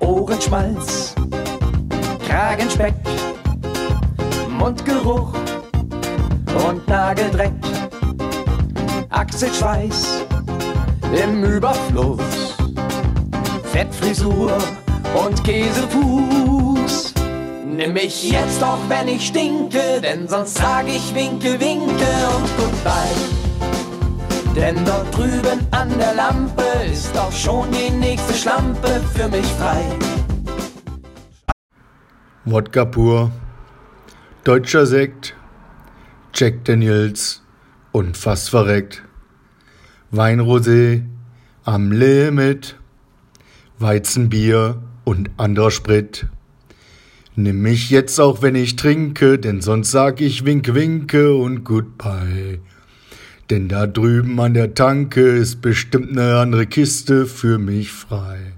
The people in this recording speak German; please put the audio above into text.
Ohrenschmalz, Kragenspeck, Mundgeruch und Nageldreck, Achselschweiß im Überfluss, Fettfrisur und Käsefuß. Nimm mich jetzt doch, wenn ich stinke, denn sonst sag ich Winke, Winke und Goodbye. Denn dort drüben an der Lampe ist auch schon die nächste Schlampe für mich frei. Wodka pur, deutscher Sekt, Jack Daniels und fast verreckt. Weinrosé am Limit, Weizenbier und anderer Sprit. Nimm mich jetzt auch, wenn ich trinke, denn sonst sag ich Wink, Winke und Goodbye. Denn da drüben an der Tanke ist bestimmt ne andere Kiste für mich frei.